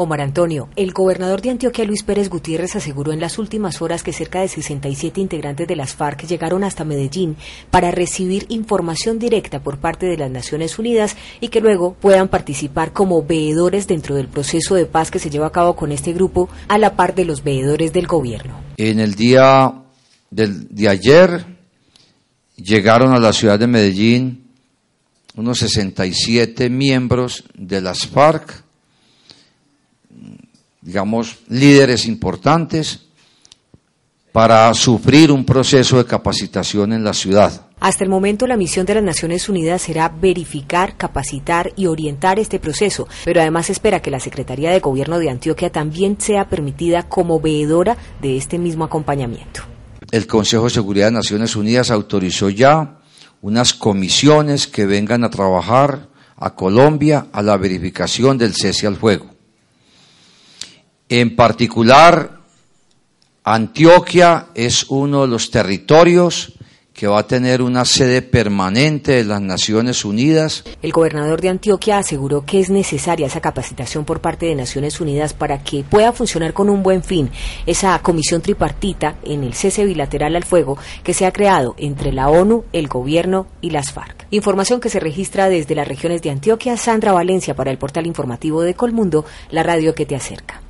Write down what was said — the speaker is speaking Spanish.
Omar Antonio, el gobernador de Antioquia Luis Pérez Gutiérrez aseguró en las últimas horas que cerca de 67 integrantes de las FARC llegaron hasta Medellín para recibir información directa por parte de las Naciones Unidas y que luego puedan participar como veedores dentro del proceso de paz que se lleva a cabo con este grupo a la par de los veedores del gobierno. En el día de ayer llegaron a la ciudad de Medellín unos 67 miembros de las FARC digamos, líderes importantes para sufrir un proceso de capacitación en la ciudad. Hasta el momento la misión de las Naciones Unidas será verificar, capacitar y orientar este proceso, pero además espera que la Secretaría de Gobierno de Antioquia también sea permitida como veedora de este mismo acompañamiento. El Consejo de Seguridad de Naciones Unidas autorizó ya unas comisiones que vengan a trabajar a Colombia a la verificación del cese al fuego. En particular, Antioquia es uno de los territorios que va a tener una sede permanente de las Naciones Unidas. El gobernador de Antioquia aseguró que es necesaria esa capacitación por parte de Naciones Unidas para que pueda funcionar con un buen fin esa comisión tripartita en el cese bilateral al fuego que se ha creado entre la ONU, el gobierno y las FARC. Información que se registra desde las regiones de Antioquia, Sandra Valencia para el portal informativo de Colmundo, la radio que te acerca.